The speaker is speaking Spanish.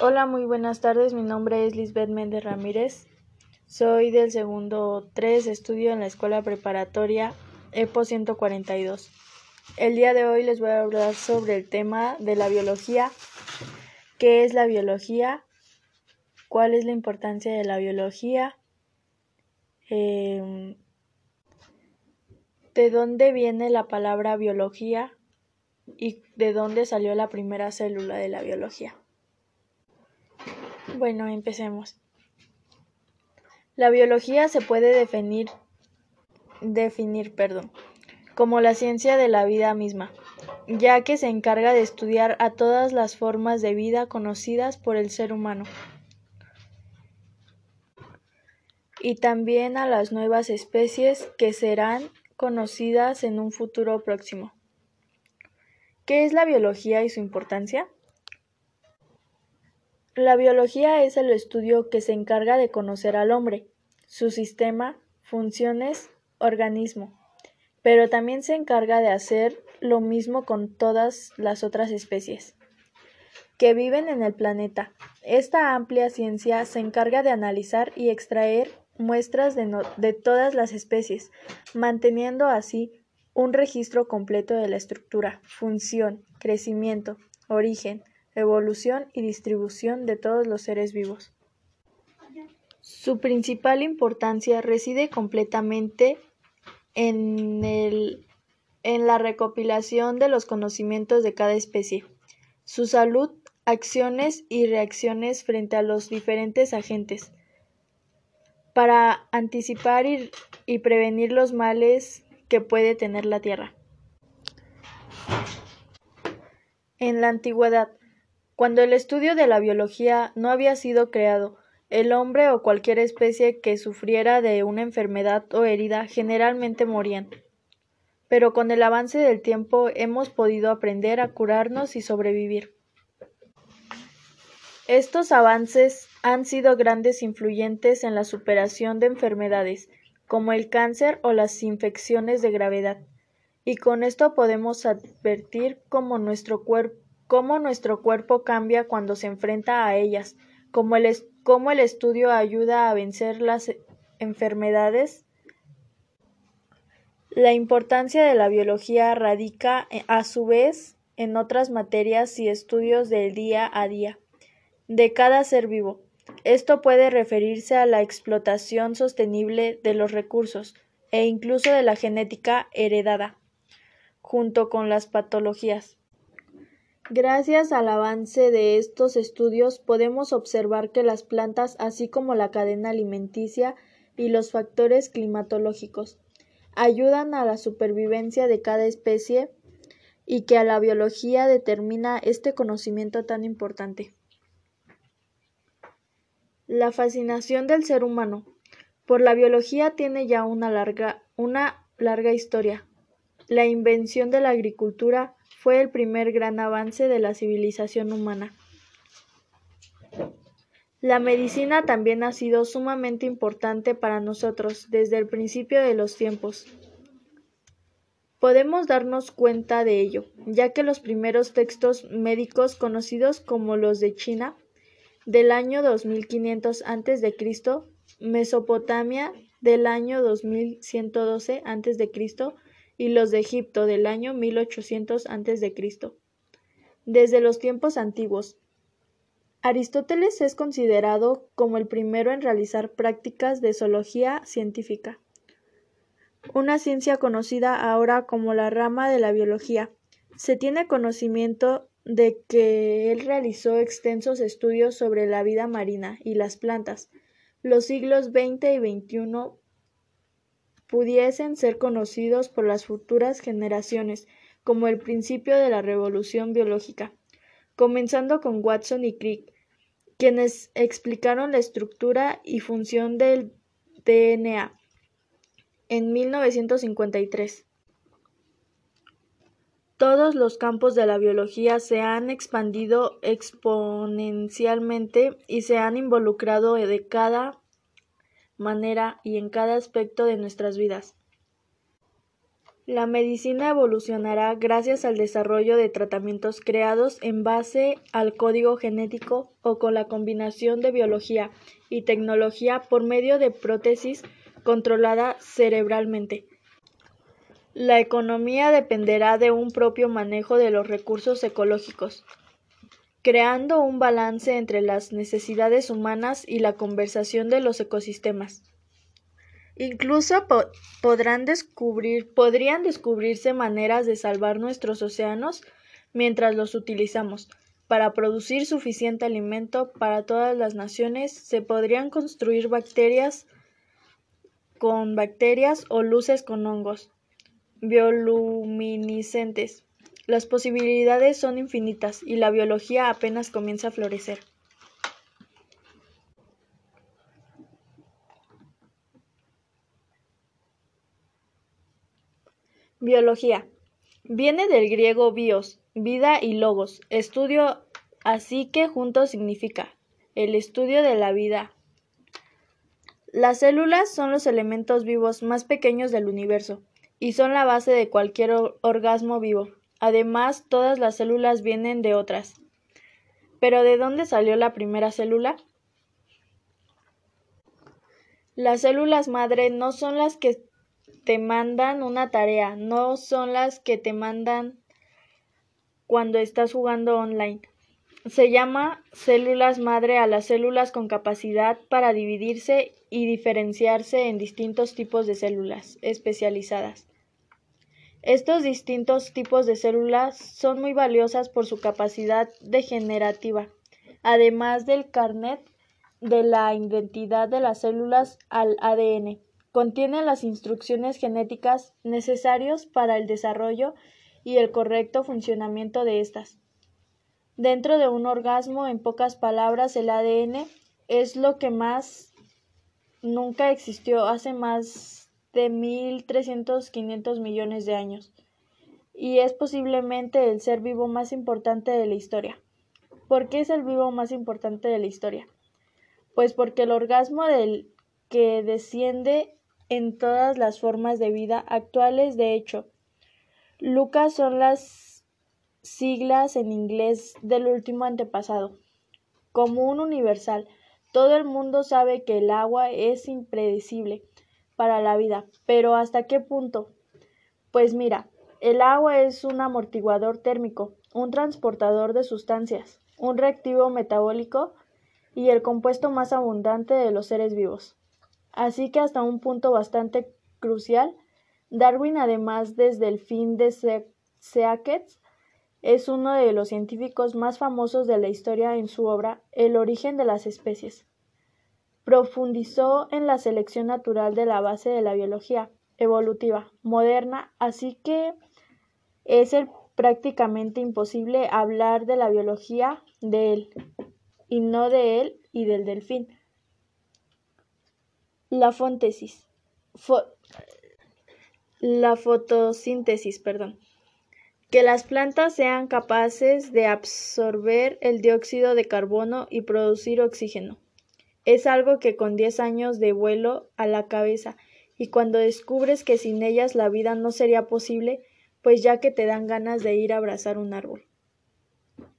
Hola, muy buenas tardes. Mi nombre es Lisbeth Méndez Ramírez. Soy del segundo 3, estudio en la escuela preparatoria EPO 142. El día de hoy les voy a hablar sobre el tema de la biología. ¿Qué es la biología? ¿Cuál es la importancia de la biología? Eh, ¿De dónde viene la palabra biología? ¿Y de dónde salió la primera célula de la biología? Bueno, empecemos. La biología se puede definir, definir perdón, como la ciencia de la vida misma, ya que se encarga de estudiar a todas las formas de vida conocidas por el ser humano y también a las nuevas especies que serán conocidas en un futuro próximo. ¿Qué es la biología y su importancia? La biología es el estudio que se encarga de conocer al hombre, su sistema, funciones, organismo, pero también se encarga de hacer lo mismo con todas las otras especies que viven en el planeta. Esta amplia ciencia se encarga de analizar y extraer muestras de, todas las especies, manteniendo así un registro completo de la estructura, función, crecimiento, origen, evolución y distribución de todos los seres vivos. Su principal importancia reside completamente en, el, en la recopilación de los conocimientos de cada especie, su salud, acciones y reacciones frente a los diferentes agentes, para anticipar y, y prevenir los males que puede tener la Tierra. En la antigüedad, cuando el estudio de la biología no había sido creado, el hombre o cualquier especie que sufriera de una enfermedad o herida generalmente morían. Pero con el avance del tiempo hemos podido aprender a curarnos y sobrevivir. Estos avances han sido grandes influyentes en la superación de enfermedades, como el cáncer o las infecciones de gravedad, y con esto podemos advertir cómo nuestro, cómo nuestro cuerpo cambia cuando se enfrenta a ellas, cómo el, cómo el estudio ayuda a vencer las enfermedades. La importancia de la biología radica eh, a su vez en otras materias y estudios del día a día de cada ser vivo. Esto puede referirse a la explotación sostenible de los recursos e incluso de la genética heredada, junto con las patologías. Gracias al avance de estos estudios podemos observar que las plantas, así como la cadena alimenticia y los factores climatológicos, ayudan a la supervivencia de cada especie y que a la biología determina este conocimiento tan importante. La fascinación del ser humano por la biología tiene ya una larga, una larga historia. La invención de la agricultura fue el primer gran avance de la civilización humana. La medicina también ha sido sumamente importante para nosotros desde el principio de los tiempos. Podemos darnos cuenta de ello, ya que los primeros textos médicos conocidos como los de China del año 2500 a.C., Mesopotamia del año 2112 a.C. y los de Egipto del año 1800 a.C. Desde los tiempos antiguos, Aristóteles es considerado como el primero en realizar prácticas de zoología científica, una ciencia conocida ahora como la rama de la biología. Se tiene conocimiento de que él realizó extensos estudios sobre la vida marina y las plantas. Los siglos XX y XXI pudiesen ser conocidos por las futuras generaciones como el principio de la revolución biológica, comenzando con Watson y Crick, quienes explicaron la estructura y función del DNA en 1953. Todos los campos de la biología se han expandido exponencialmente y se han involucrado de cada manera y en cada aspecto de nuestras vidas. La medicina evolucionará gracias al desarrollo de tratamientos creados en base al código genético o con la combinación de biología y tecnología por medio de prótesis controlada cerebralmente. La economía dependerá de un propio manejo de los recursos ecológicos, creando un balance entre las necesidades humanas y la conservación de los ecosistemas. Incluso podrán descubrir, podrían descubrirse maneras de salvar nuestros océanos mientras los utilizamos. Para producir suficiente alimento para todas las naciones se podrían construir bacterias con bacterias o luces con hongos bioluminiscentes. Las posibilidades son infinitas y la biología apenas comienza a florecer. Biología. Viene del griego bios, vida y logos, estudio, así que juntos significa el estudio de la vida. Las células son los elementos vivos más pequeños del universo y son la base de cualquier organismo vivo. Además, todas las células vienen de otras. ¿Pero de dónde salió la primera célula? Las células madre no son las que te mandan una tarea, no son las que te mandan cuando estás jugando online. Se llama células madre a las células con capacidad para dividirse y diferenciarse en distintos tipos de células especializadas. Estos distintos tipos de células son muy valiosas por su capacidad degenerativa, además del carnet de la identidad de las células al ADN contiene las instrucciones genéticas necesarias para el desarrollo y el correcto funcionamiento de estas. Dentro de un orgasmo, en pocas palabras, el ADN es lo que más nunca existió hace más de 1.300, 500 millones de años y es posiblemente el ser vivo más importante de la historia. ¿Por qué es el vivo más importante de la historia? Pues porque el orgasmo del que desciende en todas las formas de vida actuales. De hecho, Lucas son las siglas en inglés del último antepasado. Común universal. Todo el mundo sabe que el agua es impredecible para la vida, pero ¿hasta qué punto? Pues mira, el agua es un amortiguador térmico, un transportador de sustancias, un reactivo metabólico y el compuesto más abundante de los seres vivos. Así que hasta un punto bastante crucial, Darwin, además desde el fin de Seaquets, es uno de los científicos más famosos de la historia en su obra El origen de las especies. Profundizó en la selección natural de la base de la biología evolutiva moderna, así que es prácticamente imposible hablar de la biología de él, y no de él y del delfín. La la fotosíntesis, perdón. Que las plantas sean capaces de absorber el dióxido de carbono y producir oxígeno. Es algo que con 10 años de vuelo a la cabeza y cuando descubres que sin ellas la vida no sería posible, pues ya que te dan ganas de ir a abrazar un árbol.